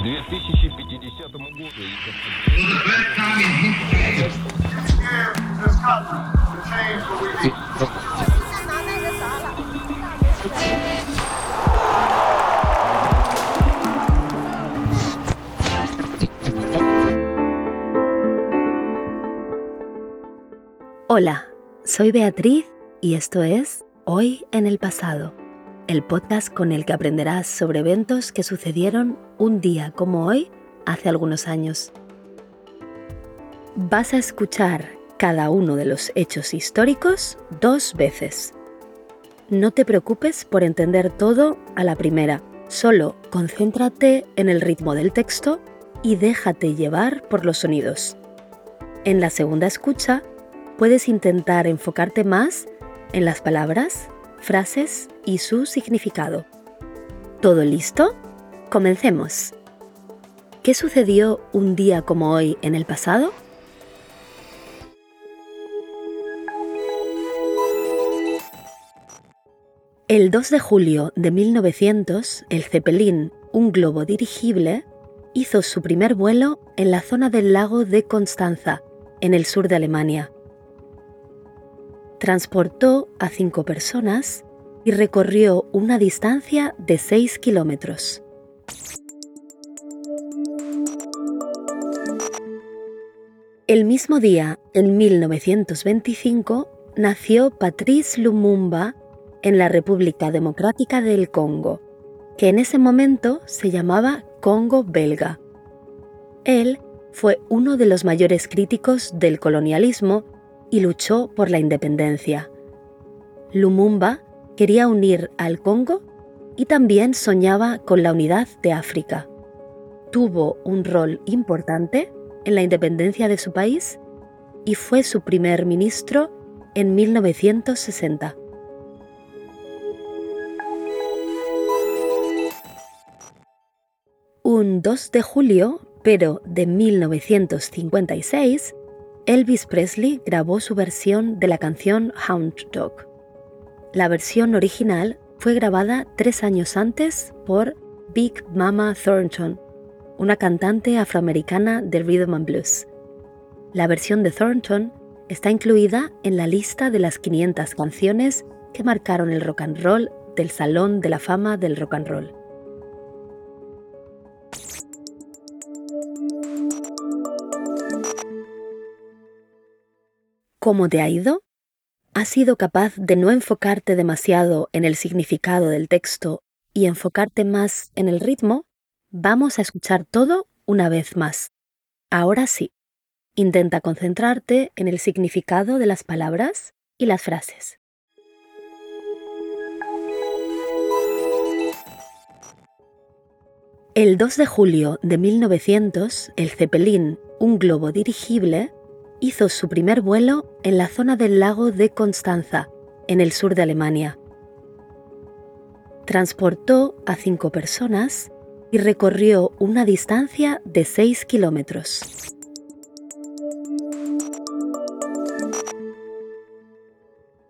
К 2050 году... Hola, soy Beatriz y esto es Hoy en el pasado, el podcast con el que aprenderás sobre eventos que sucedieron un día como hoy hace algunos años. Vas a escuchar cada uno de los hechos históricos dos veces. No te preocupes por entender todo a la primera, solo concéntrate en el ritmo del texto y déjate llevar por los sonidos. En la segunda escucha, puedes intentar enfocarte más en las palabras, frases y su significado. ¿Todo listo? Comencemos. ¿Qué sucedió un día como hoy en el pasado? El 2 de julio de 1900, el Zeppelin, un globo dirigible, hizo su primer vuelo en la zona del lago de Constanza, en el sur de Alemania. Transportó a cinco personas y recorrió una distancia de 6 kilómetros. El mismo día, en 1925, nació Patrice Lumumba en la República Democrática del Congo, que en ese momento se llamaba Congo belga. Él fue uno de los mayores críticos del colonialismo y luchó por la independencia. Lumumba quería unir al Congo y también soñaba con la unidad de África. Tuvo un rol importante en la independencia de su país y fue su primer ministro en 1960. Un 2 de julio, pero de 1956, Elvis Presley grabó su versión de la canción Hound Dog. La versión original fue grabada tres años antes por Big Mama Thornton una cantante afroamericana de rhythm and blues. La versión de Thornton está incluida en la lista de las 500 canciones que marcaron el rock and roll del Salón de la Fama del Rock and Roll. ¿Cómo te ha ido? ¿Has sido capaz de no enfocarte demasiado en el significado del texto y enfocarte más en el ritmo? Vamos a escuchar todo una vez más. Ahora sí, intenta concentrarte en el significado de las palabras y las frases. El 2 de julio de 1900, el Zeppelin, un globo dirigible, hizo su primer vuelo en la zona del lago de Constanza, en el sur de Alemania. Transportó a cinco personas y recorrió una distancia de 6 kilómetros.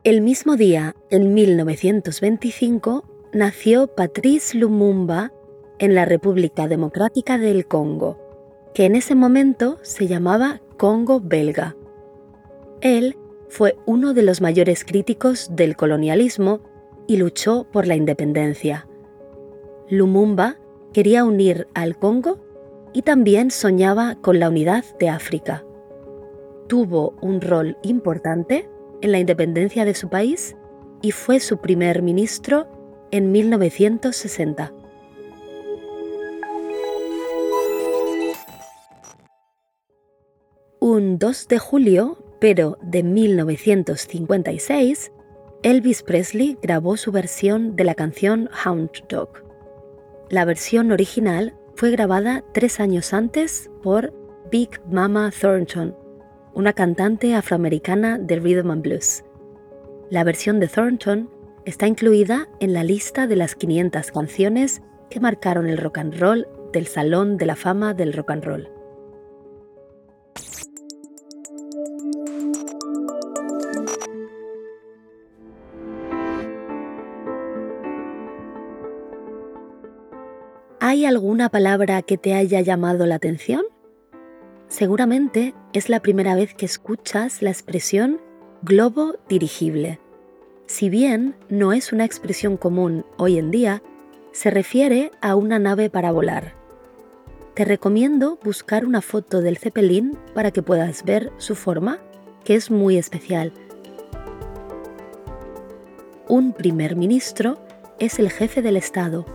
El mismo día, en 1925, nació Patrice Lumumba en la República Democrática del Congo, que en ese momento se llamaba Congo belga. Él fue uno de los mayores críticos del colonialismo y luchó por la independencia. Lumumba quería unir al Congo y también soñaba con la unidad de África. Tuvo un rol importante en la independencia de su país y fue su primer ministro en 1960. Un 2 de julio, pero de 1956, Elvis Presley grabó su versión de la canción Hound Dog. La versión original fue grabada tres años antes por Big Mama Thornton, una cantante afroamericana de rhythm and blues. La versión de Thornton está incluida en la lista de las 500 canciones que marcaron el rock and roll del Salón de la Fama del Rock and Roll. ¿Hay alguna palabra que te haya llamado la atención? Seguramente es la primera vez que escuchas la expresión globo dirigible. Si bien no es una expresión común hoy en día, se refiere a una nave para volar. Te recomiendo buscar una foto del Zeppelin para que puedas ver su forma, que es muy especial. Un primer ministro es el jefe del Estado,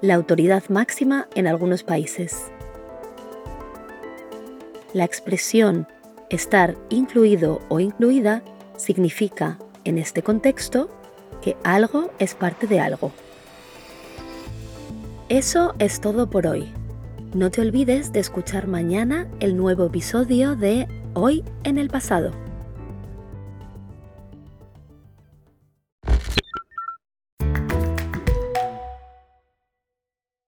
la autoridad máxima en algunos países. La expresión estar incluido o incluida significa, en este contexto, que algo es parte de algo. Eso es todo por hoy. No te olvides de escuchar mañana el nuevo episodio de Hoy en el pasado.